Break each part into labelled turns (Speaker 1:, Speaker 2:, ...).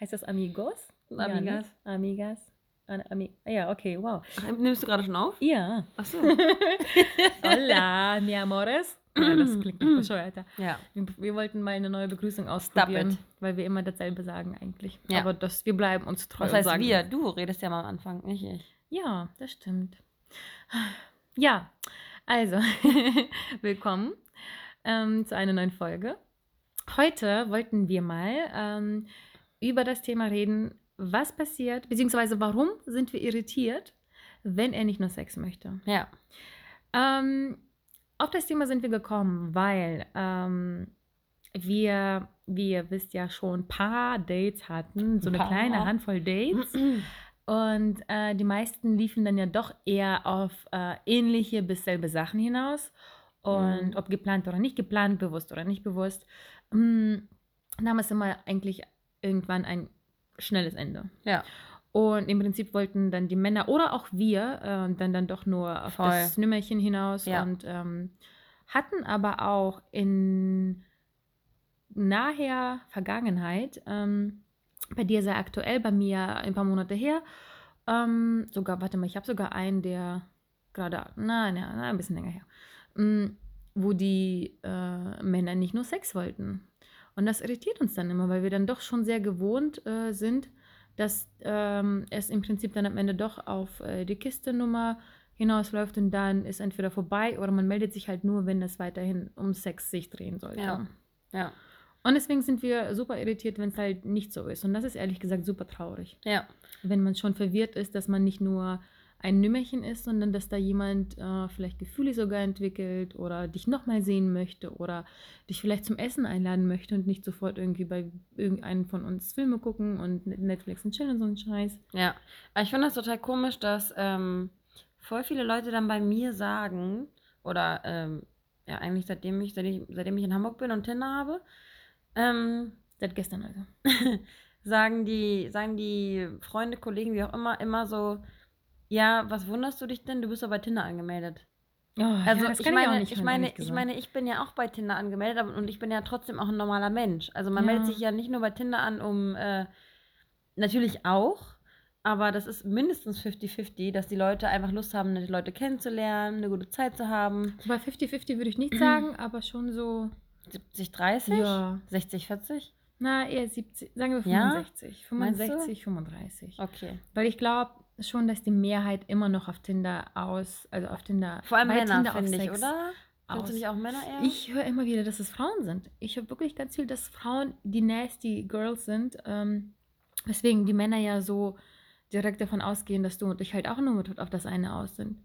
Speaker 1: Heißt das amigos?
Speaker 2: Amigas.
Speaker 1: Ja, ne? Amigas. Ami ja, okay, wow.
Speaker 2: Ach, Nimmst du gerade schon auf?
Speaker 1: Ja.
Speaker 2: Achso.
Speaker 1: Hola, mi amores. Ja, das klingt noch bescheuerter.
Speaker 2: ja.
Speaker 1: Wir, wir wollten mal eine neue Begrüßung ausprobieren, weil wir immer dasselbe sagen eigentlich.
Speaker 2: Ja.
Speaker 1: Aber das, wir bleiben uns treu.
Speaker 2: Was heißt
Speaker 1: sagen
Speaker 2: wir? Du redest ja mal am Anfang, nicht ich.
Speaker 1: Ja, das stimmt. Ja, also, willkommen ähm, zu einer neuen Folge. Heute wollten wir mal ähm, über das Thema reden, was passiert, beziehungsweise warum sind wir irritiert, wenn er nicht nur Sex möchte.
Speaker 2: Ja.
Speaker 1: Ähm, auf das Thema sind wir gekommen, weil ähm, wir, wie ihr wisst, ja schon ein paar Dates hatten, so eine kleine Handvoll Dates. Und äh, die meisten liefen dann ja doch eher auf äh, ähnliche bis selbe Sachen hinaus. Und
Speaker 2: Mhm.
Speaker 1: ob geplant oder nicht geplant, bewusst oder nicht bewusst, mh, nahm es immer eigentlich irgendwann ein schnelles Ende.
Speaker 2: Ja.
Speaker 1: Und im Prinzip wollten dann die Männer oder auch wir äh, dann, dann doch nur auf
Speaker 2: Voll.
Speaker 1: das Nümmerchen hinaus
Speaker 2: Ja.
Speaker 1: und ähm, hatten aber auch in naher Vergangenheit, ähm, bei dir sehr aktuell, bei mir ein paar Monate her, ähm, sogar, warte mal, ich habe sogar einen, der gerade, nein, nein, ein bisschen länger her, mm, wo die äh, Männer nicht nur Sex wollten. Und das irritiert uns dann immer, weil wir dann doch schon sehr gewohnt äh, sind, dass ähm, es im Prinzip dann am Ende doch auf äh, die Kistenummer hinausläuft und dann ist entweder vorbei oder man meldet sich halt nur, wenn es weiterhin um Sex sich drehen sollte.
Speaker 2: Ja. Ja.
Speaker 1: Und deswegen sind wir super irritiert, wenn es halt nicht so ist. Und das ist ehrlich gesagt super traurig.
Speaker 2: Ja.
Speaker 1: Wenn man schon verwirrt ist, dass man nicht nur ein Nümmerchen ist, sondern dass da jemand äh, vielleicht Gefühle sogar entwickelt oder dich nochmal sehen möchte oder dich vielleicht zum Essen einladen möchte und nicht sofort irgendwie bei irgendeinem von uns Filme gucken und Netflix und chillen und so einen Scheiß.
Speaker 2: Ja. Ich finde das total komisch, dass ähm, voll viele Leute dann bei mir sagen, oder ähm, ja, eigentlich seitdem ich, seitdem ich, seitdem ich in Hamburg bin und Tinder habe, ähm,
Speaker 1: Seit gestern also.
Speaker 2: sagen die, sagen die Freunde, Kollegen, wie auch immer, immer so, ja, was wunderst du dich denn? Du bist doch bei Tinder angemeldet.
Speaker 1: Oh,
Speaker 2: Also
Speaker 1: ja, das
Speaker 2: ich meine,
Speaker 1: auch
Speaker 2: ich,
Speaker 1: nicht hören,
Speaker 2: meine, ich meine, ich bin ja auch bei Tinder angemeldet aber, und ich bin ja trotzdem auch ein normaler Mensch. Also man
Speaker 1: Ja.
Speaker 2: meldet sich ja nicht nur bei Tinder an, um äh, natürlich auch, aber das ist mindestens 50-50, dass die Leute einfach Lust haben, die Leute kennenzulernen, eine gute Zeit zu haben.
Speaker 1: Bei 50-50 würde ich nicht sagen, aber schon so,
Speaker 2: 70, 30?
Speaker 1: ja,
Speaker 2: 60, 40?
Speaker 1: na eher 70, sagen wir
Speaker 2: Ja?
Speaker 1: 65,
Speaker 2: Meinst du?
Speaker 1: 65, 35.
Speaker 2: Okay.
Speaker 1: Weil ich glaube schon, dass die Mehrheit immer noch auf Tinder aus, also auf Tinder,
Speaker 2: Vor allem Männer, finde ich, oder? Findest du nicht auch Männer eher?
Speaker 1: Ich höre immer wieder, dass es Frauen sind. Ich höre wirklich ganz viel, dass Frauen die nasty Girls sind. Ähm, weswegen die Männer ja so direkt davon ausgehen, dass du und ich halt auch nur mit auf das eine aus sind.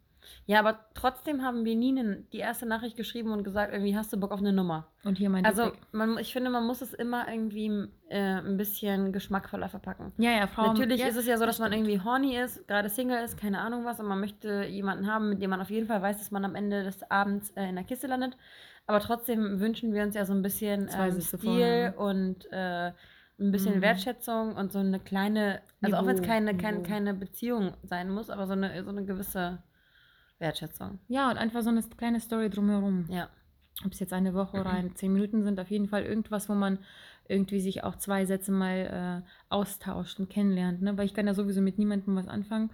Speaker 2: Ja, aber trotzdem haben wir nie ne- die erste Nachricht geschrieben und gesagt, irgendwie hast du Bock auf eine Nummer.
Speaker 1: Und hier mein
Speaker 2: Also man, ich finde, man muss es immer irgendwie äh, ein bisschen geschmackvoller verpacken.
Speaker 1: Ja, ja, Frauen.
Speaker 2: Natürlich
Speaker 1: ja,
Speaker 2: ist es ja so, dass man irgendwie horny ist, gerade Single ist, keine Ahnung was, und man möchte jemanden haben, mit dem man auf jeden Fall weiß, dass man am Ende des Abends äh, in der Kiste landet. Aber trotzdem wünschen wir uns ja so ein bisschen ähm, Stil
Speaker 1: ne?
Speaker 2: und äh, ein bisschen
Speaker 1: Mhm.
Speaker 2: Wertschätzung und so eine kleine, also auch wenn es
Speaker 1: Niveau,
Speaker 2: keine, keine,
Speaker 1: Niveau.
Speaker 2: keine Beziehung sein muss, aber so eine, so eine gewisse Wertschätzung.
Speaker 1: Ja, und einfach so eine kleine Story drumherum.
Speaker 2: Ja.
Speaker 1: Ob es jetzt eine Woche oder ein, zehn Minuten sind, auf jeden Fall irgendwas, wo man irgendwie sich auch zwei Sätze mal äh, austauscht und kennenlernt. Ne? Weil ich kann ja sowieso mit niemandem was anfangen,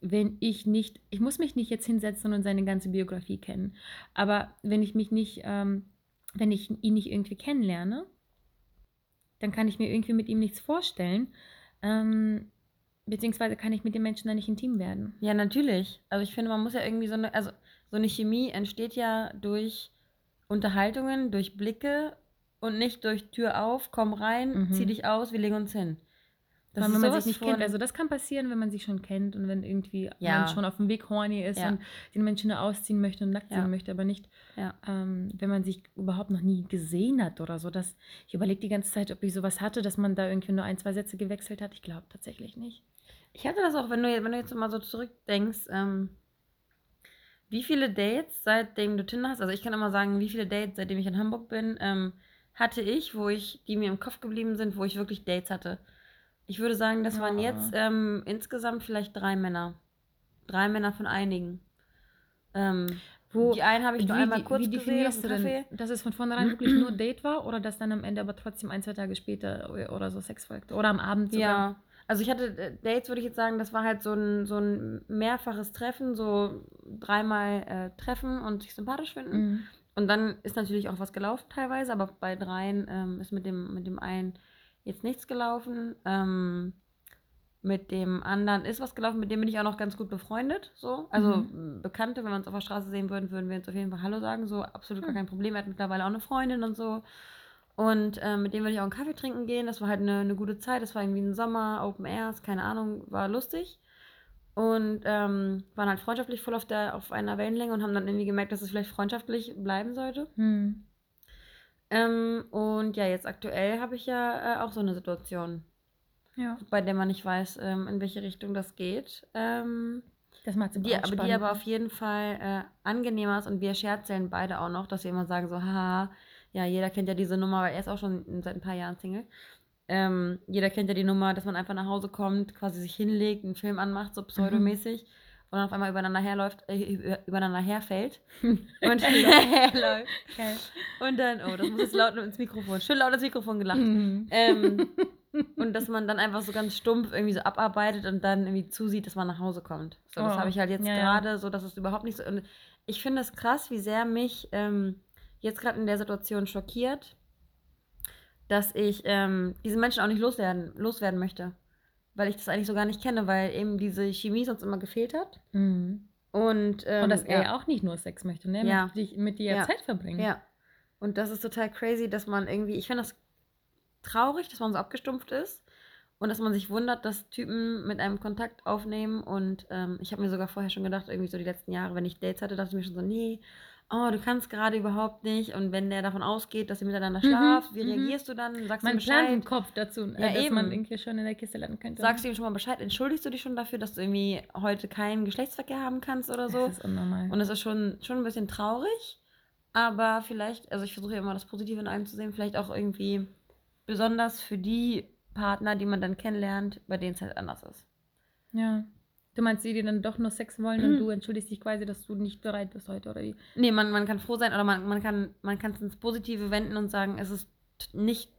Speaker 1: wenn ich nicht, ich muss mich nicht jetzt hinsetzen und seine ganze Biografie kennen. Aber wenn ich mich nicht, ähm, wenn ich ihn nicht irgendwie kennenlerne, dann kann ich mir irgendwie mit ihm nichts vorstellen. Ähm, beziehungsweise kann ich mit dem Menschen dann nicht intim werden.
Speaker 2: Ja, natürlich. Also ich finde, man muss ja irgendwie so eine, also so eine Chemie entsteht ja durch Unterhaltungen, durch Blicke und nicht durch Tür auf, komm rein,
Speaker 1: Mhm.
Speaker 2: zieh dich aus, wir legen uns hin.
Speaker 1: Das
Speaker 2: ist
Speaker 1: wenn man sich nicht kennt. Also das kann passieren, wenn man sich schon kennt und wenn irgendwie
Speaker 2: Ja.
Speaker 1: man schon auf dem Weg horny ist
Speaker 2: Ja.
Speaker 1: und den Menschen nur ausziehen möchte und nackt
Speaker 2: Ja.
Speaker 1: sehen möchte, aber nicht, ähm, wenn man sich überhaupt noch nie gesehen hat oder so. Dass, ich überlege die ganze Zeit, ob ich sowas hatte, dass man da irgendwie nur ein, zwei Sätze gewechselt hat. Ich glaube tatsächlich nicht.
Speaker 2: Ich hatte das auch, wenn du, wenn du jetzt mal so zurückdenkst, ähm, wie viele Dates, seitdem du Tinder hast, also ich kann immer sagen, wie viele Dates, seitdem ich in Hamburg bin, ähm, hatte ich, wo ich, die mir im Kopf geblieben sind, wo ich wirklich Dates hatte. Ich würde sagen, das waren
Speaker 1: Ja.
Speaker 2: jetzt ähm, insgesamt vielleicht drei Männer. Drei Männer von einigen. Ähm,
Speaker 1: Wo,
Speaker 2: die einen habe ich nur einmal
Speaker 1: die-
Speaker 2: kurz
Speaker 1: wie
Speaker 2: gesehen auf dem Café.
Speaker 1: denn, dass es von vornherein wirklich nur Date war oder dass dann am Ende aber trotzdem ein, zwei Tage später oder so Sex folgte? Oder am Abend sogar?
Speaker 2: Ja, also ich hatte äh, Dates, würde ich jetzt sagen, das war halt so ein, so ein mehrfaches Treffen, so dreimal äh, treffen und sich sympathisch finden.
Speaker 1: Mhm.
Speaker 2: Und dann ist natürlich auch was gelaufen teilweise, aber bei dreien ähm, ist mit dem, mit dem einen jetzt nichts gelaufen. Ähm, mit dem anderen ist was gelaufen, mit dem bin ich auch noch ganz gut befreundet. So. Also
Speaker 1: Mhm.
Speaker 2: Bekannte, wenn wir uns auf der Straße sehen würden, würden wir uns auf jeden Fall Hallo sagen. So, absolut gar
Speaker 1: Hm.
Speaker 2: kein Problem. Er hat mittlerweile auch eine Freundin und so. Und ähm, mit dem würde ich auch einen Kaffee trinken gehen. Das war halt eine, eine gute Zeit. Das war irgendwie ein Sommer, Open Airs, keine Ahnung, war lustig. Und ähm, waren halt freundschaftlich voll auf, der, auf einer Wellenlänge und haben dann irgendwie gemerkt, dass es vielleicht freundschaftlich bleiben sollte.
Speaker 1: Hm.
Speaker 2: Ähm, und ja, jetzt aktuell habe ich ja äh, auch so eine Situation,
Speaker 1: Ja,
Speaker 2: bei der man nicht weiß, ähm, in welche Richtung das geht. Ähm,
Speaker 1: das macht
Speaker 2: die, aber die aber auf jeden Fall äh, angenehmer ist und wir scherzeln beide auch noch, dass wir immer sagen so, haha, ja, jeder kennt ja diese Nummer, weil er ist auch schon seit ein paar Jahren Single. Ähm, jeder kennt ja die Nummer, dass man einfach nach Hause kommt, quasi sich hinlegt, einen Film anmacht, so pseudomäßig und dann auf einmal übereinander herläuft, äh, über- übereinander herfällt und herläuft.
Speaker 1: Geil.
Speaker 2: Und dann, oh, das muss jetzt laut ins Mikrofon, schön laut ins Mikrofon gelacht.
Speaker 1: Mhm.
Speaker 2: Ähm, und dass man dann einfach so ganz stumpf irgendwie so abarbeitet und dann irgendwie zusieht, dass man nach Hause kommt. So, das
Speaker 1: Oh,
Speaker 2: habe ich halt jetzt
Speaker 1: ja, ja.
Speaker 2: gerade, so dass es überhaupt nicht so. Und ich finde es krass, wie sehr mich ähm, jetzt gerade in der Situation schockiert, dass ich ähm, diesen Menschen auch nicht loswerden, loswerden möchte. Weil ich das eigentlich so gar nicht kenne, weil eben diese Chemie sonst immer gefehlt hat.
Speaker 1: Mhm.
Speaker 2: Und, ähm,
Speaker 1: Und dass er
Speaker 2: ja.
Speaker 1: auch nicht nur Sex möchte, ne?
Speaker 2: Ja.
Speaker 1: Mit, mit dir
Speaker 2: Ja.
Speaker 1: Zeit verbringen.
Speaker 2: Ja. Und das ist total crazy, dass man irgendwie, ich finde das traurig, dass man so abgestumpft ist und dass man sich wundert, dass Typen mit einem Kontakt aufnehmen. Und ähm, ich habe mir sogar vorher schon gedacht, irgendwie so die letzten Jahre, wenn ich Dates hatte, dachte ich mir schon so, nee, oh, du kannst gerade überhaupt nicht. Und wenn der davon ausgeht, dass ihr miteinander
Speaker 1: Mhm,
Speaker 2: schlaft, wie
Speaker 1: mhm.
Speaker 2: reagierst du dann? Sagst du
Speaker 1: Man
Speaker 2: ihm
Speaker 1: plant im
Speaker 2: Bescheid?
Speaker 1: Kopf dazu,
Speaker 2: Ja,
Speaker 1: äh, dass man
Speaker 2: eben.
Speaker 1: irgendwie schon in der Kiste landen könnte.
Speaker 2: Sagst du ihm schon mal Bescheid? Entschuldigst du dich schon dafür, dass du irgendwie heute keinen Geschlechtsverkehr haben kannst oder so?
Speaker 1: Das ist unnormal.
Speaker 2: Und es ist schon, schon ein bisschen traurig, aber vielleicht, also ich versuche ja immer das Positive in allem zu sehen, vielleicht auch irgendwie besonders für die Partner, die man dann kennenlernt, bei denen es halt anders ist.
Speaker 1: ja. Du meinst, die, die dann doch nur Sex wollen
Speaker 2: Mhm.
Speaker 1: und du entschuldigst dich quasi, dass du nicht bereit bist heute, oder wie?
Speaker 2: Nee, man, man kann froh sein oder man, man kann man kann es ins Positive wenden und sagen, es ist nicht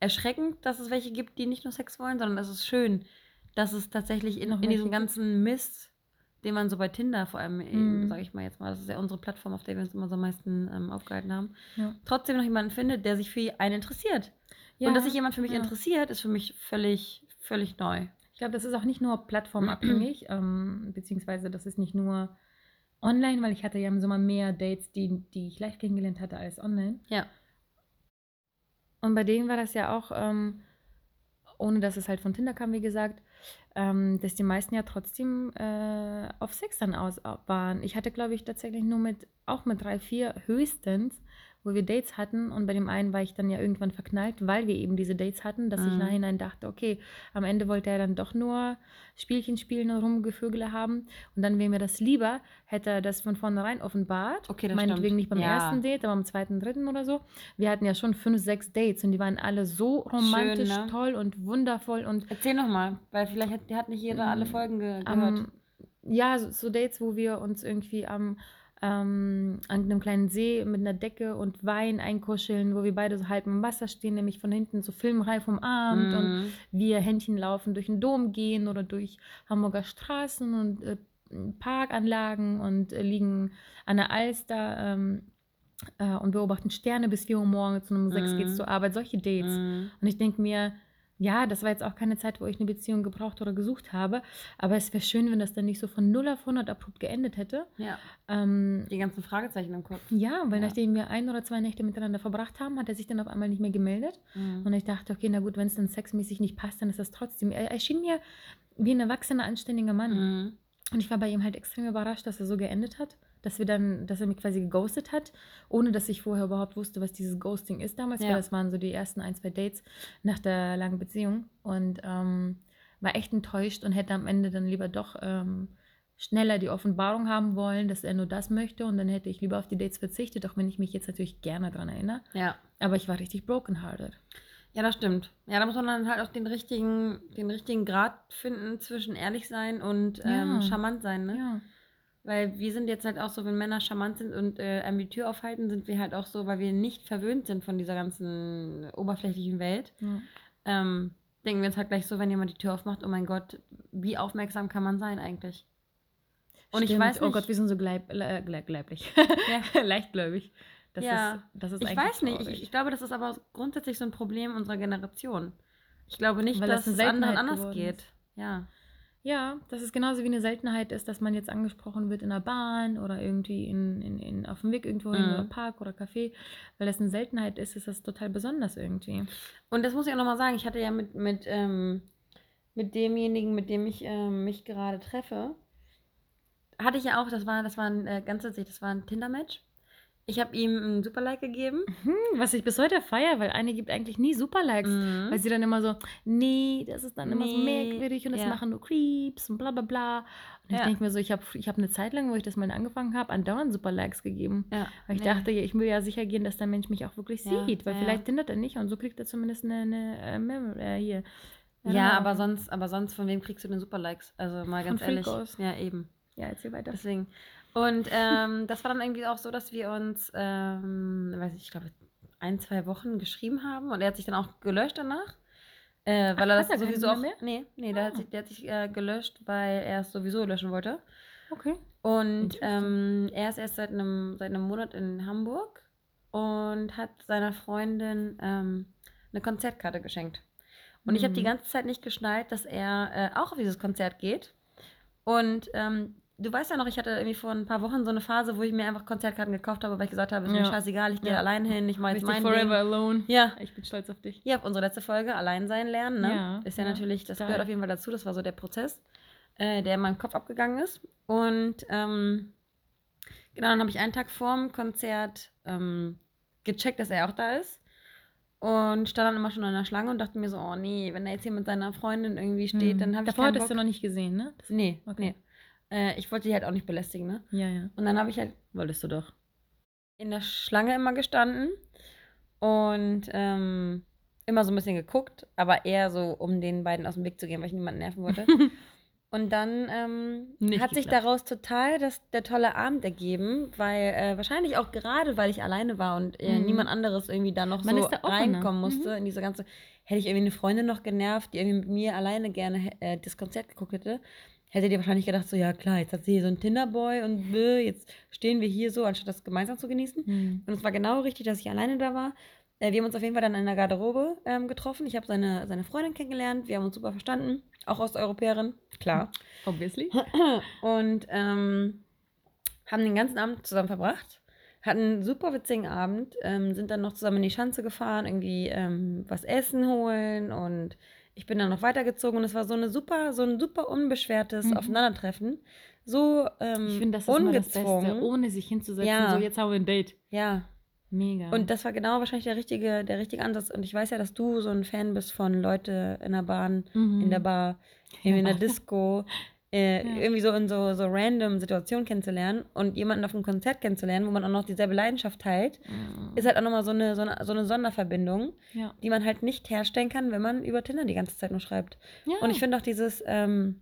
Speaker 2: erschreckend, dass es welche gibt, die nicht nur Sex wollen, sondern es ist schön, dass es tatsächlich in, in diesem ganzen Mist, den man so bei Tinder vor allem,
Speaker 1: Mhm.
Speaker 2: sage ich mal jetzt mal, das ist ja unsere Plattform, auf der wir uns immer so am meisten ähm, aufgehalten haben,
Speaker 1: Ja.
Speaker 2: trotzdem noch jemanden findet, der sich für einen interessiert.
Speaker 1: Ja,
Speaker 2: und dass sich jemand für mich
Speaker 1: ja.
Speaker 2: interessiert, ist für mich völlig, völlig neu.
Speaker 1: Ich glaube, das ist auch nicht nur plattformabhängig, ähm, beziehungsweise das ist nicht nur online, weil ich hatte ja im Sommer mehr Dates, die, die ich live kennengelernt hatte, als online.
Speaker 2: Ja.
Speaker 1: Und bei denen war das ja auch, ähm, ohne dass es halt von Tinder kam, wie gesagt, ähm, dass die meisten ja trotzdem äh, auf Sex dann aus waren. Ich hatte, glaube ich, tatsächlich nur mit, auch mit drei, vier höchstens, wo wir Dates hatten. Und bei dem einen war ich dann ja irgendwann verknallt, weil wir eben diese Dates hatten, dass ich
Speaker 2: Mhm.
Speaker 1: nachhinein dachte, okay, am Ende wollte er dann doch nur Spielchen spielen und Rumgevögele haben. Und dann wäre mir das lieber, hätte er das von vornherein offenbart.
Speaker 2: Okay, das
Speaker 1: Meinetwegen
Speaker 2: stimmt.
Speaker 1: nicht beim
Speaker 2: Ja.
Speaker 1: ersten Date, aber am zweiten, dritten oder so. Wir hatten ja schon fünf, sechs Dates und die waren alle so romantisch,
Speaker 2: ne?
Speaker 1: toll und wundervoll und
Speaker 2: Erzähl nochmal, weil vielleicht hat, hat nicht jeder alle
Speaker 1: Mm,
Speaker 2: Folgen ge gehört.
Speaker 1: am, ja, so, so Dates, wo wir uns irgendwie am ähm, an einem kleinen See mit einer Decke und Wein einkuscheln, wo wir beide so halb im Wasser stehen, nämlich von hinten so filmreif umarmt und
Speaker 2: Mhm.
Speaker 1: wir Händchen laufen durch den Dom gehen oder durch Hamburger Straßen und äh, Parkanlagen und äh, liegen an der Alster ähm, äh, und beobachten Sterne bis 4 Uhr morgens und um 6
Speaker 2: Mhm.
Speaker 1: geht's zur Arbeit. Solche Dates.
Speaker 2: Mhm.
Speaker 1: Und ich denke mir, ja, das war jetzt auch keine Zeit, wo ich eine Beziehung gebraucht oder gesucht habe. Aber es wäre schön, wenn das dann nicht so von 0 auf 100 abrupt geendet hätte.
Speaker 2: Ja.
Speaker 1: Ähm,
Speaker 2: Die ganzen Fragezeichen im Kopf.
Speaker 1: ja, weil
Speaker 2: Ja.
Speaker 1: nachdem wir ein oder zwei Nächte miteinander verbracht haben, hat er sich dann auf einmal nicht mehr gemeldet.
Speaker 2: Mhm.
Speaker 1: Und ich dachte, okay, na gut, wenn es dann sexmäßig nicht passt, dann ist das trotzdem. Er erschien mir wie ein erwachsener, anständiger Mann.
Speaker 2: Mhm.
Speaker 1: Und ich war bei ihm halt extrem überrascht, dass er so geendet hat. Dass wir dann, dass er mich quasi geghostet hat, ohne dass ich vorher überhaupt wusste, was dieses Ghosting ist damals,
Speaker 2: Ja.
Speaker 1: weil das waren so die ersten ein, zwei Dates nach der langen Beziehung. Und ähm, war echt enttäuscht und hätte am Ende dann lieber doch ähm, schneller die Offenbarung haben wollen, dass er nur das möchte. Und dann hätte ich lieber auf die Dates verzichtet, auch wenn ich mich jetzt natürlich gerne daran erinnere.
Speaker 2: Ja.
Speaker 1: Aber ich war richtig brokenhearted.
Speaker 2: Ja, das stimmt. Ja, da muss man dann halt auch den richtigen, den richtigen Grad finden zwischen ehrlich sein und ähm,
Speaker 1: Ja.
Speaker 2: charmant sein, ne?
Speaker 1: Ja.
Speaker 2: Weil wir sind jetzt halt auch so, wenn Männer charmant sind und äh, einem die Tür aufhalten, sind wir halt auch so, weil wir nicht verwöhnt sind von dieser ganzen oberflächlichen Welt.
Speaker 1: ja.
Speaker 2: Ähm, denken wir uns halt gleich so, wenn jemand die Tür aufmacht, oh mein Gott, wie aufmerksam kann man sein eigentlich? Und ich
Speaker 1: Stimmt.
Speaker 2: weiß
Speaker 1: Oh
Speaker 2: nicht-
Speaker 1: Gott, wir sind so gleib, äh, gleib, gleiblich.
Speaker 2: Ja.
Speaker 1: Leichtgläubig. Das
Speaker 2: Ja.
Speaker 1: ist, das ist
Speaker 2: Ich
Speaker 1: eigentlich
Speaker 2: weiß nicht, ich, ich glaube, das ist aber grundsätzlich so ein Problem unserer Generation. Ich glaube nicht,
Speaker 1: Weil
Speaker 2: dass
Speaker 1: das
Speaker 2: es anderen anders
Speaker 1: geworden
Speaker 2: geht. Ja.
Speaker 1: Ja, dass es genauso wie eine Seltenheit ist, dass man jetzt angesprochen wird in der Bahn oder irgendwie in, in, in, auf dem Weg irgendwo hin
Speaker 2: Mhm.
Speaker 1: oder Park oder Café. Weil das eine Seltenheit ist, ist das total besonders irgendwie.
Speaker 2: Und das muss ich auch nochmal sagen, ich hatte ja mit, mit, ähm, mit demjenigen, mit dem ich ähm, mich gerade treffe, hatte ich ja auch, das war, das war ein äh, ganz witzig, das war ein Tinder-Match. Ich habe ihm ein Super-Like gegeben.
Speaker 1: Hm, was ich bis heute feiere, weil eine gibt eigentlich nie Superlikes.
Speaker 2: Mhm.
Speaker 1: Weil sie dann immer so, nee, das ist dann immer so merkwürdig und das
Speaker 2: ja.
Speaker 1: machen nur Creeps und bla bla bla. Und ich
Speaker 2: Ja.
Speaker 1: denke mir so, ich habe ich hab eine Zeit lang, wo ich das mal angefangen habe, andauernd Superlikes gegeben.
Speaker 2: Ja,
Speaker 1: Weil ich
Speaker 2: nee.
Speaker 1: dachte, ich will ja sicher gehen, dass der Mensch mich auch wirklich sieht. Weil vielleicht hindert er nicht und so kriegt er zumindest eine, eine äh, äh, hier.
Speaker 2: Ja, aber sonst, aber sonst, von wem kriegst du denn Super-Likes? Also mal
Speaker 1: Von
Speaker 2: ganz ehrlich.
Speaker 1: Freakos.
Speaker 2: Ja, eben.
Speaker 1: Ja, erzähl weiter.
Speaker 2: Deswegen. Und ähm, das war dann irgendwie auch so, dass wir uns, ähm, weiß ich, ich glaube, ein, zwei Wochen geschrieben haben und er hat sich dann auch gelöscht danach. Äh, weil
Speaker 1: Ach,
Speaker 2: er das
Speaker 1: er
Speaker 2: sowieso auch.
Speaker 1: Mehr?
Speaker 2: Nee, nee, der hat
Speaker 1: Ah.
Speaker 2: sich, der hat sich äh, gelöscht, weil er es sowieso löschen wollte.
Speaker 1: Okay.
Speaker 2: Und ähm, er ist erst seit einem, seit einem Monat in Hamburg und hat seiner Freundin ähm, eine Konzertkarte geschenkt. Und ich habe die
Speaker 1: Mhm.
Speaker 2: ganze Zeit nicht geschnallt, dass er äh, auch auf dieses Konzert geht. Und ähm, du weißt ja noch, ich hatte irgendwie vor ein paar Wochen so eine Phase, wo ich mir einfach Konzertkarten gekauft habe, weil ich gesagt habe, ist mir
Speaker 1: Ja.
Speaker 2: scheißegal, ich gehe
Speaker 1: Ja.
Speaker 2: allein hin, ich mache jetzt mein
Speaker 1: forever
Speaker 2: Ding.
Speaker 1: alone.
Speaker 2: Ja,
Speaker 1: Ich bin stolz auf dich.
Speaker 2: hier auf unsere letzte Folge, allein sein lernen, ne?
Speaker 1: Ja,
Speaker 2: ist ja,
Speaker 1: ja,
Speaker 2: natürlich, das
Speaker 1: total.
Speaker 2: gehört auf jeden Fall dazu, das war so der Prozess, äh, der in meinem Kopf abgegangen ist. Und ähm, genau, dann habe ich einen Tag vorm Konzert ähm, gecheckt, dass er auch da ist. Und stand dann immer schon an der Schlange und dachte mir so, oh nee, wenn er jetzt hier mit seiner Freundin irgendwie steht,
Speaker 1: Hm.
Speaker 2: dann habe ich
Speaker 1: Davor
Speaker 2: keinen
Speaker 1: hattest
Speaker 2: Bock.
Speaker 1: du noch nicht gesehen, ne? Das-
Speaker 2: Nee,
Speaker 1: Okay.
Speaker 2: nee. Äh, ich wollte die halt auch nicht belästigen, ne?
Speaker 1: Ja, ja.
Speaker 2: Und dann habe ich halt
Speaker 1: Wolltest du doch.
Speaker 2: in der Schlange immer gestanden und ähm, immer so ein bisschen geguckt, aber eher so, um den beiden aus dem Weg zu gehen, weil ich niemanden nerven wollte. Und dann ähm, hat sich
Speaker 1: geklappt.
Speaker 2: daraus total das, der tolle Abend ergeben, weil äh, wahrscheinlich auch gerade, weil ich alleine war und äh,
Speaker 1: Mhm.
Speaker 2: niemand anderes irgendwie da noch
Speaker 1: Man
Speaker 2: so
Speaker 1: da
Speaker 2: reinkommen musste
Speaker 1: Mhm.
Speaker 2: in diese ganze, hätte ich irgendwie eine Freundin noch genervt, die irgendwie mit mir alleine gerne äh, das Konzert geguckt hätte, hätte die wahrscheinlich gedacht, so ja klar, jetzt hat sie hier so einen Tinderboy und bäh, jetzt stehen wir hier so, anstatt das gemeinsam zu genießen.
Speaker 1: Hm.
Speaker 2: Und es war genau richtig, dass ich alleine da war. Äh, wir haben uns auf jeden Fall dann in der Garderobe ähm, getroffen. Ich habe seine, seine Freundin kennengelernt. Wir haben uns super verstanden. Auch Osteuropäerin, klar.
Speaker 1: Obviously.
Speaker 2: Und ähm, haben den ganzen Abend zusammen verbracht. Hatten einen super witzigen Abend. Ähm, sind dann noch zusammen in die Schanze gefahren, irgendwie ähm, was essen holen. Und ich bin dann noch weitergezogen. Und es war so eine super, so ein super unbeschwertes
Speaker 1: Mhm.
Speaker 2: Aufeinandertreffen. So ähm,
Speaker 1: Ich finde, das das Beste,
Speaker 2: ungezwungen.
Speaker 1: ohne sich hinzusetzen.
Speaker 2: Ja.
Speaker 1: So, jetzt haben wir ein Date.
Speaker 2: ja.
Speaker 1: Mega.
Speaker 2: Und das war genau wahrscheinlich der richtige, der richtige Ansatz. Und ich weiß ja, dass du so ein Fan bist von Leute in der Bahn,
Speaker 1: Mhm.
Speaker 2: in der Bar, irgendwie in der. Disco, äh,
Speaker 1: Ja.
Speaker 2: irgendwie so in so, so random Situationen kennenzulernen und jemanden auf einem Konzert kennenzulernen, wo man auch noch dieselbe Leidenschaft teilt,
Speaker 1: Mhm.
Speaker 2: ist halt auch nochmal so eine, so, eine, so eine Sonderverbindung,
Speaker 1: ja.
Speaker 2: die man halt nicht herstellen kann, wenn man über Tinder die ganze Zeit nur schreibt.
Speaker 1: ja.
Speaker 2: Und ich finde auch dieses ähm,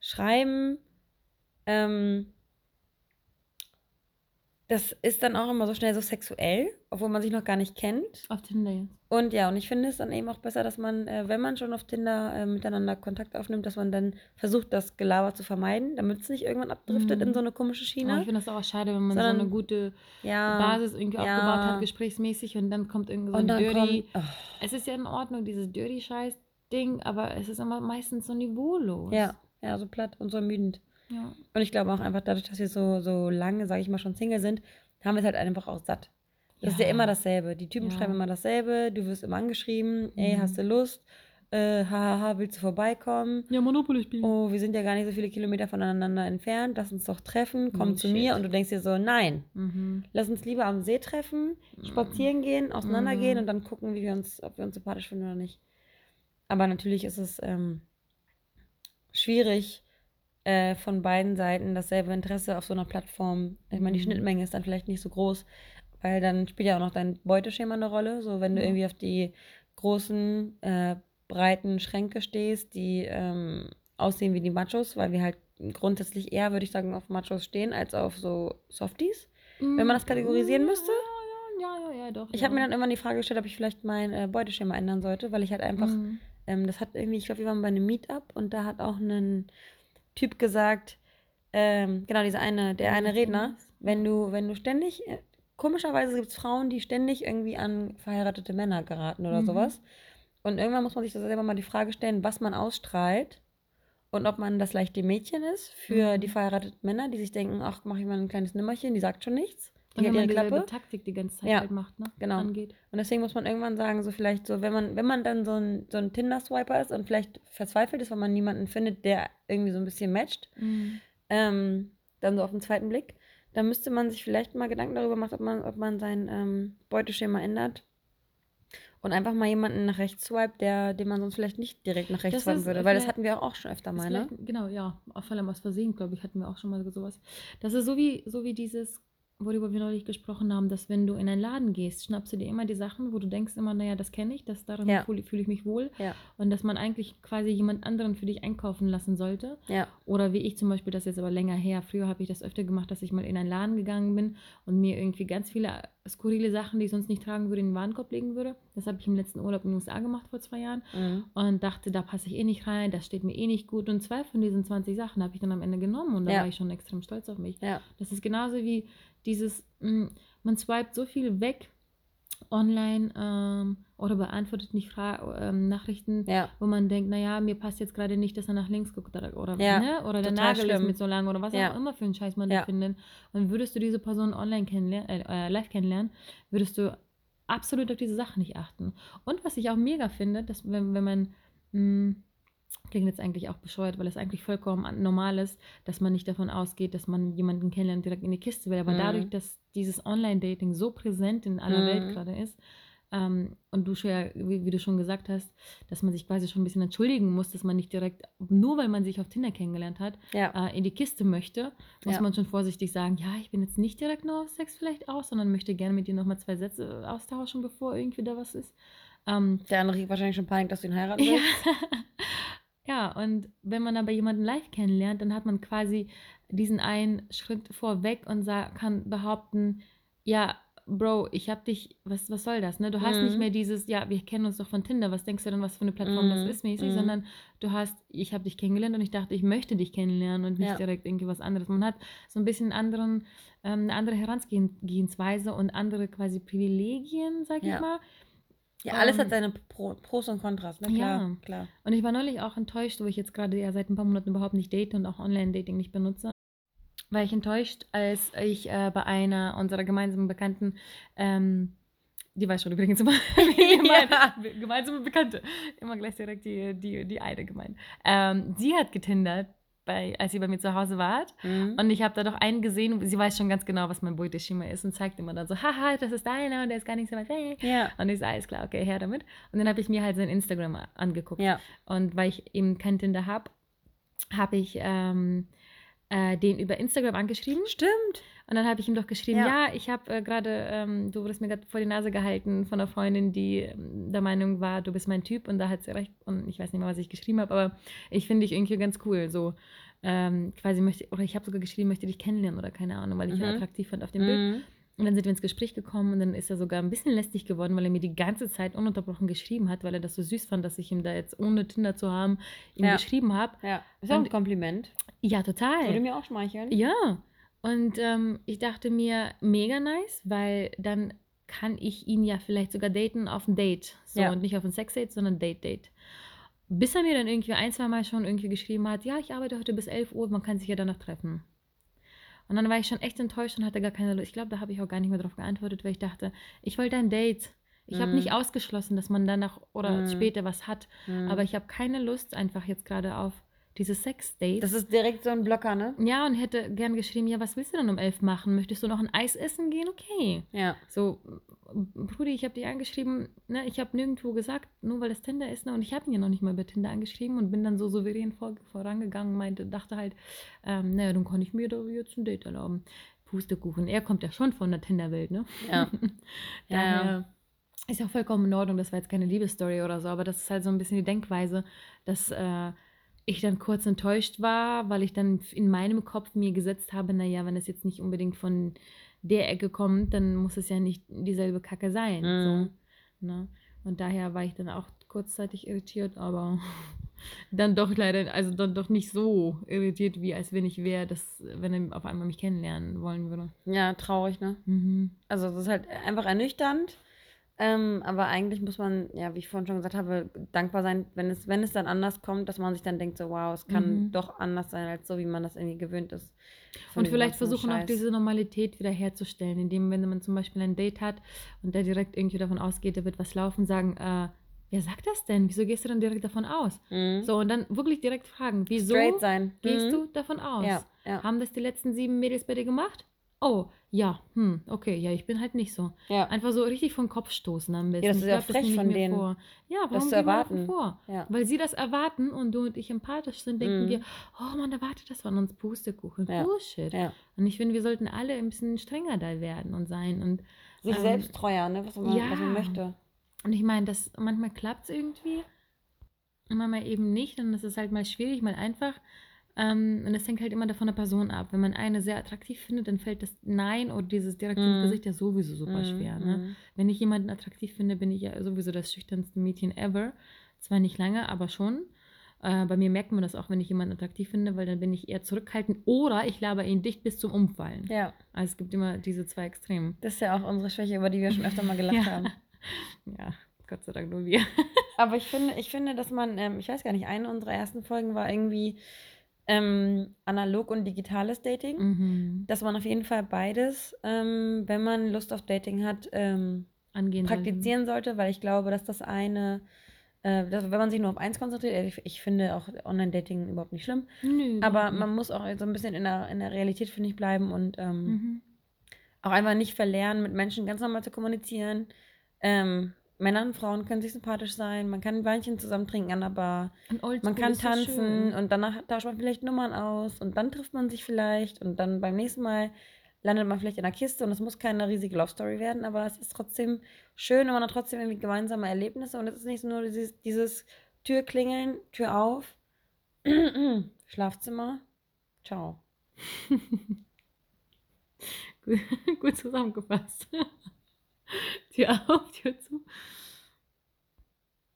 Speaker 2: Schreiben, ähm, das ist dann auch immer so schnell so sexuell, obwohl man sich noch gar nicht kennt.
Speaker 1: auf Tinder jetzt.
Speaker 2: Und ja, und ich finde es dann eben auch besser, dass man, äh, wenn man schon auf Tinder äh, miteinander Kontakt aufnimmt, dass man dann versucht, das Gelaber zu vermeiden, damit es nicht irgendwann abdriftet
Speaker 1: Mhm.
Speaker 2: in so eine komische
Speaker 1: Aber
Speaker 2: Schiene.
Speaker 1: ich finde das auch schade, wenn man so
Speaker 2: Sondern-
Speaker 1: eine gute
Speaker 2: ja.
Speaker 1: Basis irgendwie
Speaker 2: ja.
Speaker 1: aufgebaut hat, gesprächsmäßig, und dann kommt irgendwie so ein Dirty.
Speaker 2: kommt. Oh,
Speaker 1: Es ist ja in Ordnung, dieses Dirty-Scheiß, Ding, aber es ist immer meistens so niveaulos.
Speaker 2: Ja, ja, so platt und so ermüdend.
Speaker 1: Ja.
Speaker 2: Und ich glaube auch einfach dadurch, dass wir so, so lange, sage ich mal, schon Single sind, haben wir es halt einfach auch satt. Das ist ja
Speaker 1: Ja.
Speaker 2: immer dasselbe. Die Typen
Speaker 1: Ja.
Speaker 2: schreiben immer dasselbe. Du wirst immer angeschrieben. Ey,
Speaker 1: Mhm.
Speaker 2: hast du Lust? Äh, hahaha, willst du vorbeikommen?
Speaker 1: Ja, Monopoly spielen.
Speaker 2: Oh, wir sind ja gar nicht so viele Kilometer voneinander entfernt. Lass uns doch treffen. Komm
Speaker 1: Oh,
Speaker 2: zu mir.
Speaker 1: shit.
Speaker 2: Und du denkst dir so, nein.
Speaker 1: Mhm.
Speaker 2: Lass uns lieber am See treffen, spazieren gehen, auseinandergehen
Speaker 1: Mhm.
Speaker 2: und dann gucken, wie wir uns, ob wir uns sympathisch finden oder nicht. Aber natürlich ist es ähm, schwierig, äh, von beiden Seiten dasselbe Interesse auf so einer Plattform. Ich meine, die
Speaker 1: Mhm.
Speaker 2: Schnittmenge ist dann vielleicht nicht so groß, weil dann spielt ja auch noch dein Beuteschema eine Rolle. So, wenn du irgendwie auf die großen, äh, breiten Schränke stehst, die ähm, aussehen wie die Machos, weil wir halt grundsätzlich eher, würde ich sagen, auf Machos stehen als auf so Softies. Wenn man das kategorisieren müsste?
Speaker 1: Ja, ja, ja, ja, doch.
Speaker 2: Ich
Speaker 1: ja.
Speaker 2: habe mir dann irgendwann die Frage gestellt, ob ich vielleicht mein äh, Beuteschema ändern sollte, weil ich halt einfach,
Speaker 1: Mhm.
Speaker 2: ähm, das hat irgendwie, ich glaube, wir waren bei einem Meetup und da hat auch ein Typ gesagt, ähm, genau, dieser eine, der eine Redner, wenn du, wenn du ständig, äh, komischerweise gibt es Frauen, die ständig irgendwie an verheiratete Männer geraten oder
Speaker 1: Mhm.
Speaker 2: sowas. Und irgendwann muss man sich das selber mal die Frage stellen, was man ausstrahlt und ob man das leichte Mädchen ist für
Speaker 1: Mhm.
Speaker 2: die verheirateten Männer, die sich denken, ach, mache ich mal ein kleines Nimmerchen, die sagt schon nichts. Die
Speaker 1: Und
Speaker 2: hat
Speaker 1: wenn man
Speaker 2: Klappe.
Speaker 1: Taktik die ganze Zeit
Speaker 2: Ja,
Speaker 1: halt macht, ne?
Speaker 2: genau.
Speaker 1: Angeht.
Speaker 2: Und deswegen muss man irgendwann sagen, so vielleicht so, wenn man, wenn man dann so ein, so ein Tinder-Swiper ist und vielleicht verzweifelt ist, weil man niemanden findet, der irgendwie so ein bisschen matcht,
Speaker 1: Mhm.
Speaker 2: ähm, dann so auf den zweiten Blick, dann müsste man sich vielleicht mal Gedanken darüber machen, ob man, ob man sein ähm, Beuteschema ändert und einfach mal jemanden nach rechts swipet, der, den man sonst vielleicht nicht direkt nach rechts
Speaker 1: Das
Speaker 2: swipen würde, weil das hatten wir auch schon öfter mal, ne?
Speaker 1: Genau, ja. Auf allem aus Versehen, glaube ich, hatten wir auch schon mal sowas. Das ist so wie, so wie dieses, worüber wir neulich gesprochen haben, dass wenn du in einen Laden gehst, schnappst du dir immer die Sachen, wo du denkst immer, naja, das kenne ich, das daran
Speaker 2: Ja.
Speaker 1: fühle fühl ich mich wohl.
Speaker 2: Ja.
Speaker 1: Und dass man eigentlich quasi jemand anderen für dich einkaufen lassen sollte.
Speaker 2: Ja.
Speaker 1: Oder wie ich zum Beispiel, das jetzt aber länger her. Früher habe ich das öfter gemacht, dass ich mal in einen Laden gegangen bin und mir irgendwie ganz viele skurrile Sachen, die ich sonst nicht tragen würde, in den Warenkorb legen würde. Das habe ich im letzten Urlaub in den USA gemacht vor zwei Jahren
Speaker 2: Mhm.
Speaker 1: und dachte, da passe ich eh nicht rein, das steht mir eh nicht gut. Und zwei von diesen 20 Sachen habe ich dann am Ende genommen und da
Speaker 2: Ja.
Speaker 1: war ich schon extrem stolz auf mich.
Speaker 2: Ja.
Speaker 1: Das ist genauso wie dieses, mh, man swipet so viel weg online ähm, oder beantwortet nicht Fra ähm, Nachrichten,
Speaker 2: Ja.
Speaker 1: wo man denkt, naja, mir passt jetzt gerade nicht, dass er nach links guckt oder, oder,
Speaker 2: Ja,
Speaker 1: ne? oder der Nagel ist
Speaker 2: schlimm.
Speaker 1: mit so lang oder was
Speaker 2: Ja.
Speaker 1: auch immer für einen Scheiß man da findet. Und würdest du diese Person online kennenlernen, äh, äh, live kennenlernen, würdest du absolut auf diese Sachen nicht achten. Und was ich auch mega finde, dass wenn, wenn man, mh, klingt jetzt eigentlich auch bescheuert, weil es eigentlich vollkommen normal ist, dass man nicht davon ausgeht, dass man jemanden kennenlernt, direkt in die Kiste will. Aber
Speaker 2: Mhm.
Speaker 1: dadurch, dass dieses Online-Dating so präsent in aller
Speaker 2: Mhm.
Speaker 1: Welt gerade ist, ähm, und du schon, ja, wie, wie du schon gesagt hast, dass man sich quasi schon ein bisschen entschuldigen muss, dass man nicht direkt, nur weil man sich auf Tinder kennengelernt hat,
Speaker 2: Ja.
Speaker 1: äh, in die Kiste möchte, muss
Speaker 2: Ja.
Speaker 1: man schon vorsichtig sagen, ja, ich bin jetzt nicht direkt nur auf Sex vielleicht aus, sondern möchte gerne mit dir nochmal zwei Sätze austauschen, bevor irgendwie da was ist. Ähm,
Speaker 2: Der andere kriegt wahrscheinlich schon Panik, dass du ihn heiraten
Speaker 1: ja.
Speaker 2: willst.
Speaker 1: ja, und wenn man aber jemanden live kennenlernt, dann hat man quasi diesen einen Schritt vorweg und kann behaupten, ja, Bro, ich hab dich, was, was soll das, ne? Du hast nicht
Speaker 2: Mhm.
Speaker 1: mehr dieses, ja, wir kennen uns doch von Tinder, was denkst du denn, was für eine Plattform das
Speaker 2: Mhm,
Speaker 1: ist mäßig,
Speaker 2: mhm.
Speaker 1: sondern du hast, ich habe dich kennengelernt und ich dachte, ich möchte dich kennenlernen und nicht
Speaker 2: Ja.
Speaker 1: direkt irgendwie was anderes. Man hat so ein bisschen anderen, ähm, eine andere Herangehensweise und andere quasi Privilegien, sag ich
Speaker 2: Ja.
Speaker 1: mal.
Speaker 2: Ja, alles
Speaker 1: Ähm,
Speaker 2: hat seine Pro Pros und Kontras, ne? Klar,
Speaker 1: Ja.
Speaker 2: klar.
Speaker 1: Und ich war neulich auch enttäuscht, wo ich jetzt gerade ja seit ein paar Monaten überhaupt nicht date und auch Online-Dating nicht benutze. War ich enttäuscht, als ich äh, bei einer unserer gemeinsamen Bekannten, ähm, die weiß schon übrigens immer,
Speaker 2: Ja.
Speaker 1: gemeinsame Bekannte, immer gleich direkt die, die, die eine gemeint. Ähm, sie hat getindert, bei, als sie bei mir zu Hause war.
Speaker 2: Mhm.
Speaker 1: Und ich habe da doch einen gesehen, sie weiß schon ganz genau, was mein Beuteschema ist und zeigt immer dann so, haha, das ist deiner und der ist gar nicht so weit weg.
Speaker 2: ja.
Speaker 1: Und ich so, alles klar, okay, her damit. Und dann habe ich mir halt sein Instagram angeguckt.
Speaker 2: Ja.
Speaker 1: Und weil ich eben kein Tinder habe, habe ich ähm, äh, den über Instagram angeschrieben.
Speaker 2: Stimmt.
Speaker 1: Und dann habe ich ihm doch geschrieben, ja,
Speaker 2: Ja.
Speaker 1: ich habe äh, gerade, ähm, du wurdest mir gerade vor die Nase gehalten von einer Freundin, die ähm, der Meinung war, du bist mein Typ. Und da hat sie recht. Und ich weiß nicht mehr, was ich geschrieben habe, aber ich finde dich irgendwie ganz cool. So ähm, quasi möchte, oder ich habe sogar geschrieben, möchte dich kennenlernen oder keine Ahnung, weil ich
Speaker 2: Mhm.
Speaker 1: attraktiv fand auf dem Bild. Und dann sind wir ins Gespräch gekommen und dann ist er sogar ein bisschen lästig geworden, weil er mir die ganze Zeit ununterbrochen geschrieben hat, weil er das so süß fand, dass ich ihm da jetzt ohne Tinder zu haben, ihm
Speaker 2: Ja.
Speaker 1: geschrieben habe.
Speaker 2: Ja. Ist auch ein Kompliment.
Speaker 1: Ja,
Speaker 2: Würde
Speaker 1: total.
Speaker 2: mir auch schmeicheln.
Speaker 1: Ja. Und ähm, ich dachte mir, mega nice, weil dann kann ich ihn ja vielleicht sogar daten auf ein Date. So,
Speaker 2: Ja.
Speaker 1: und nicht auf ein Sex-Date, sondern Date-Date. bis er mir dann irgendwie ein, zwei Mal schon irgendwie geschrieben hat, ja, ich arbeite heute bis 11 Uhr, man kann sich ja danach treffen. Und dann war ich schon echt enttäuscht und hatte gar keine Lust. Ich glaube, da habe ich auch gar nicht mehr darauf geantwortet, weil ich dachte, ich wollte ein Date. Ich habe
Speaker 2: Mhm.
Speaker 1: nicht ausgeschlossen, dass man danach oder
Speaker 2: Mhm.
Speaker 1: später was hat.
Speaker 2: Mhm.
Speaker 1: Aber ich habe keine Lust einfach jetzt gerade auf diese Sex-Dates.
Speaker 2: Das ist direkt so ein Blocker, ne?
Speaker 1: ja, und hätte gern geschrieben, ja, was willst du denn um elf machen? Möchtest du noch ein Eis essen gehen? Okay.
Speaker 2: Ja.
Speaker 1: So, Brudi, ich habe dich angeschrieben, ne, ich habe nirgendwo gesagt, nur weil es Tinder ist, ne, und ich habe ihn ja noch nicht mal über Tinder angeschrieben und bin dann so souverän vor, vorangegangen, meinte, dachte halt, ähm, naja, dann kann ich mir da jetzt ein Date erlauben. Pustekuchen. Er kommt ja schon von der Tinderwelt, ne?
Speaker 2: Ja. Ja, ja.
Speaker 1: Daher ist ja auch vollkommen in Ordnung, das war jetzt keine Liebesstory oder so, aber das ist halt so ein bisschen die Denkweise, dass äh, ich dann kurz enttäuscht war, weil ich dann in meinem Kopf mir gesetzt habe, naja, wenn es jetzt nicht unbedingt von der Ecke kommt, dann muss es ja nicht dieselbe Kacke sein.
Speaker 2: Mhm.
Speaker 1: So, ne? Und daher war ich dann auch kurzzeitig irritiert, aber dann doch leider, also dann doch nicht so irritiert, wie als wenn ich wäre, dass, wenn er auf einmal mich kennenlernen wollen würde.
Speaker 2: Ja, traurig, ne?
Speaker 1: Mhm.
Speaker 2: Also es ist halt einfach ernüchternd. Ähm, aber eigentlich muss man, ja, wie ich vorhin schon gesagt habe, dankbar sein, wenn es, wenn es dann anders kommt, dass man sich dann denkt, so wow, es kann
Speaker 1: Mhm.
Speaker 2: doch anders sein, als so, wie man das irgendwie gewöhnt ist.
Speaker 1: Und vielleicht versuchen auch
Speaker 2: Scheiß.
Speaker 1: diese Normalität wieder herzustellen, indem, wenn man zum Beispiel ein Date hat und der direkt irgendwie davon ausgeht, da wird was laufen, sagen, äh, wer sagt das denn? Wieso gehst du dann direkt davon aus?
Speaker 2: Mhm.
Speaker 1: So, und dann wirklich direkt fragen, wieso gehst
Speaker 2: Mhm.
Speaker 1: du davon aus?
Speaker 2: Ja, ja.
Speaker 1: Haben das die letzten sieben Mädels bei dir gemacht? Oh, ja, hm, okay, ja, ich bin halt nicht so.
Speaker 2: Ja.
Speaker 1: Einfach so richtig vom Kopf stoßen am besten.
Speaker 2: das ist ja frech von
Speaker 1: mir
Speaker 2: denen,
Speaker 1: Vor. Ja, warum
Speaker 2: das zu erwarten.
Speaker 1: vor?
Speaker 2: Ja.
Speaker 1: Weil sie das erwarten und du und ich empathisch sind, denken
Speaker 2: Mhm.
Speaker 1: wir, oh man erwartet das von uns, Pustekuchen,
Speaker 2: Ja.
Speaker 1: Bullshit.
Speaker 2: ja.
Speaker 1: Und ich finde, wir sollten alle ein bisschen strenger da werden und sein. Und,
Speaker 2: Sich
Speaker 1: Ähm,
Speaker 2: selbst treuer, ne? Was man,
Speaker 1: ja.
Speaker 2: was man möchte.
Speaker 1: und ich meine, das manchmal klappt es irgendwie manchmal eben nicht. Und das ist halt mal schwierig, mal einfach. Ähm, und es hängt halt immer davon der Person ab. Wenn man eine sehr attraktiv findet, dann fällt das Nein oder dieses direkte
Speaker 2: Mhm.
Speaker 1: Gesicht ja sowieso super
Speaker 2: Mhm,
Speaker 1: schwer. Ne?
Speaker 2: mhm.
Speaker 1: Wenn ich jemanden attraktiv finde, bin ich ja sowieso das schüchternste Mädchen ever. Zwar nicht lange, aber schon. Äh, bei mir merkt man das auch, wenn ich jemanden attraktiv finde, weil dann bin ich eher zurückhaltend oder ich laber ihn dicht bis zum Umfallen.
Speaker 2: Ja,
Speaker 1: Also es gibt immer diese zwei Extremen.
Speaker 2: das ist ja auch unsere Schwäche, über die wir schon öfter mal gelacht
Speaker 1: Ja.
Speaker 2: haben.
Speaker 1: Ja, Gott sei Dank nur wir.
Speaker 2: Aber ich finde, ich finde, dass man, ähm, ich weiß gar nicht, eine unserer ersten Folgen war irgendwie ähm, analog und digitales Dating.
Speaker 1: Mhm.
Speaker 2: Dass man auf jeden Fall beides, ähm, wenn man Lust auf Dating hat, ähm, praktizieren sollte, weil ich glaube, dass das eine, äh, dass, wenn man sich nur auf eins konzentriert, ich, ich finde auch Online-Dating überhaupt nicht schlimm.
Speaker 1: Nö,
Speaker 2: aber man muss auch so ein bisschen in der, in der Realität, finde ich, bleiben und ähm.
Speaker 1: Mhm.
Speaker 2: auch einfach nicht verlernen, mit Menschen ganz normal zu kommunizieren. Ähm, Männer und Frauen können sich sympathisch sein, man kann ein Weinchen zusammen trinken an der Bar, man kann
Speaker 1: so
Speaker 2: tanzen
Speaker 1: schön.
Speaker 2: und danach tauscht man vielleicht Nummern aus und dann trifft man sich vielleicht und dann beim nächsten Mal landet man vielleicht in einer Kiste und es muss keine riesige Love Story werden, aber es ist trotzdem schön und man hat trotzdem irgendwie gemeinsame Erlebnisse und es ist nicht nur dieses, dieses Tür klingeln, Tür auf, Schlafzimmer, ciao.
Speaker 1: Gut, gut zusammengefasst. Tür auf, Tür zu.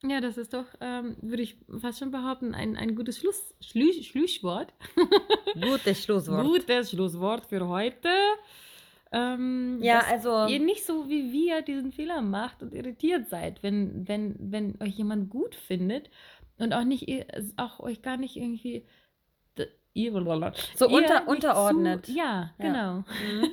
Speaker 1: Ja, das ist doch, ähm, würde ich fast schon behaupten, ein, ein gutes Schluss, Schlu Schlusswort.
Speaker 2: Gutes Schlusswort.
Speaker 1: Gutes Schlusswort für heute. Ähm,
Speaker 2: Ja, also
Speaker 1: ihr nicht so wie wir diesen Fehler macht und irritiert seid, wenn, wenn, wenn euch jemand gut findet und auch nicht, auch euch gar nicht irgendwie
Speaker 2: So unter- unterordnet.
Speaker 1: Zu, ja,
Speaker 2: Ja.
Speaker 1: genau.
Speaker 2: mhm.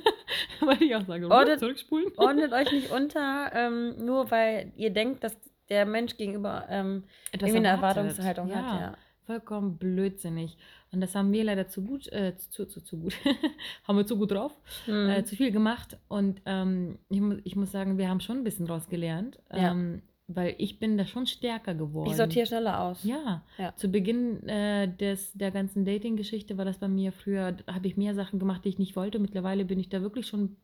Speaker 1: Wollte ich auch sagen.
Speaker 2: Ordnet-
Speaker 1: zurückspulen.
Speaker 2: ordnet euch nicht unter, ähm, nur weil ihr denkt, dass der Mensch gegenüber ähm,
Speaker 1: Etwas
Speaker 2: irgendwie eine. Erwartungshaltung
Speaker 1: ja,
Speaker 2: hat. Ja.
Speaker 1: Vollkommen blödsinnig. Und das haben wir leider zu gut, äh, zu, zu, zu gut, haben wir zu gut drauf,
Speaker 2: Mhm.
Speaker 1: äh, zu viel gemacht. Und ähm, ich, mu ich muss sagen, wir haben schon ein bisschen draus gelernt,
Speaker 2: Ja.
Speaker 1: ähm, weil ich bin da schon stärker geworden.
Speaker 2: ich sortiere schneller aus.
Speaker 1: Ja,
Speaker 2: Ja.
Speaker 1: zu Beginn äh, des, der ganzen Dating-Geschichte war das bei mir früher, da habe ich mehr Sachen gemacht, die ich nicht wollte. Mittlerweile bin ich da wirklich schon,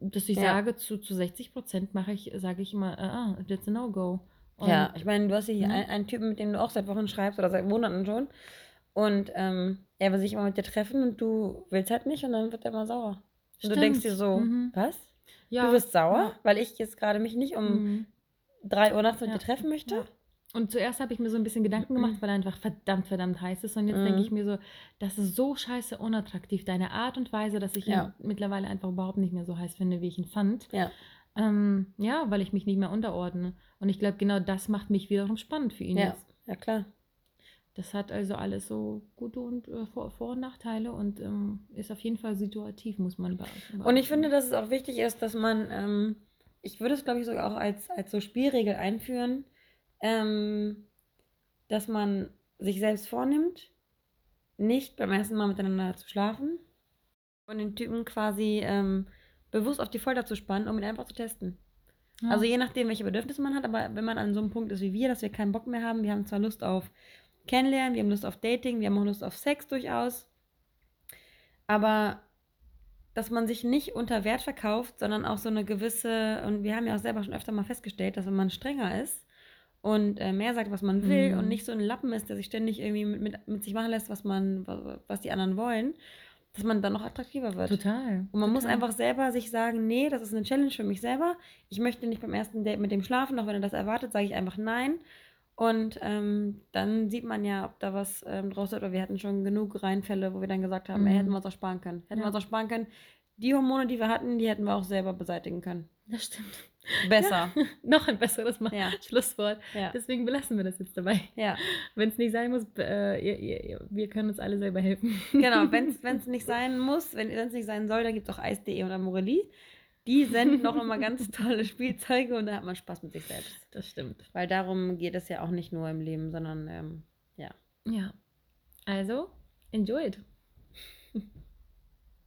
Speaker 1: dass ich
Speaker 2: Ja.
Speaker 1: sage, zu, zu 60 Prozent mache ich, sage ich immer, ah, ah, that's a no-go. Und-
Speaker 2: Ja, ich meine, du hast ja hier
Speaker 1: Ne?
Speaker 2: einen, einen Typen, mit dem du auch seit Wochen schreibst oder seit Monaten schon. Und ähm, er will sich immer mit dir treffen und du willst halt nicht und dann wird er immer sauer. Und
Speaker 1: Stimmt.
Speaker 2: du denkst dir so,
Speaker 1: Mhm.
Speaker 2: was?
Speaker 1: Ja,
Speaker 2: Du wirst sauer,
Speaker 1: ja.
Speaker 2: weil ich jetzt gerade mich nicht um
Speaker 1: Mhm.
Speaker 2: 3 Uhr nachts mit
Speaker 1: Ja.
Speaker 2: dir treffen möchte?
Speaker 1: Ja. Und zuerst habe ich mir so ein bisschen Gedanken gemacht, weil er einfach verdammt, verdammt heiß ist. Und jetzt
Speaker 2: Mhm.
Speaker 1: denke ich mir so, das ist so scheiße unattraktiv. Deine Art und Weise, dass ich
Speaker 2: Ja.
Speaker 1: ihn mittlerweile einfach überhaupt nicht mehr so heiß finde, wie ich ihn fand.
Speaker 2: Ja.
Speaker 1: Ähm, ja, weil ich mich nicht mehr unterordne. Und ich glaube, genau das macht mich wiederum spannend für ihn
Speaker 2: Ja.
Speaker 1: jetzt.
Speaker 2: Ja, klar.
Speaker 1: Das hat also alles so gute und äh, Vor-, Vor und Nachteile und ähm, ist auf jeden Fall situativ, muss man beachten.
Speaker 2: Und ich finde, dass es auch wichtig ist, dass man, ähm, ich würde es glaube ich sogar auch als, als so Spielregel einführen, ähm, dass man sich selbst vornimmt, nicht beim ersten Mal miteinander zu schlafen und den Typen quasi ähm, bewusst auf die Folter zu spannen, um ihn einfach zu testen.
Speaker 1: Ja.
Speaker 2: Also je nachdem, welche Bedürfnisse man hat, aber wenn man an so einem Punkt ist wie wir, dass wir keinen Bock mehr haben, wir haben zwar Lust auf Kennenlernen, wir haben Lust auf Dating, wir haben auch Lust auf Sex durchaus, aber dass man sich nicht unter Wert verkauft, sondern auch so eine gewisse, und wir haben ja auch selber schon öfter mal festgestellt, dass wenn man strenger ist und äh, mehr sagt, was man will
Speaker 1: Mhm.
Speaker 2: und nicht so ein Lappen ist, der sich ständig irgendwie mit, mit, mit sich machen lässt, was man, was die anderen wollen, dass man dann noch attraktiver wird.
Speaker 1: Total.
Speaker 2: Und man muss
Speaker 1: total.
Speaker 2: einfach selber sich sagen, nee, das ist eine Challenge für mich selber. Ich möchte nicht beim ersten Date mit dem schlafen, auch wenn er das erwartet, sage ich einfach nein. Und ähm, dann sieht man ja, ob da was ähm, draus wird. Weil wir hatten schon genug Reinfälle, wo wir dann gesagt haben, ey,
Speaker 1: Mhm.
Speaker 2: hätten wir uns auch sparen können. Hätten
Speaker 1: Ja.
Speaker 2: wir uns auch sparen können. Die Hormone, die wir hatten, die hätten wir auch selber beseitigen können.
Speaker 1: Das stimmt.
Speaker 2: Besser.
Speaker 1: Noch ein besseres Mal.
Speaker 2: Ja.
Speaker 1: Schlusswort.
Speaker 2: Ja.
Speaker 1: Deswegen belassen wir das jetzt dabei.
Speaker 2: Ja.
Speaker 1: Wenn es nicht sein muss, äh, ihr, ihr, ihr, wir können uns alle selber helfen.
Speaker 2: Genau, wenn es nicht sein muss, wenn es nicht sein soll, dann gibt es auch Eis.de und Amorelie. Die senden noch immer ganz tolle Spielzeuge und da hat man Spaß mit sich selbst.
Speaker 1: Das stimmt.
Speaker 2: Weil darum geht es ja auch nicht nur im Leben, sondern ähm, ja.
Speaker 1: Ja. Also, enjoy it.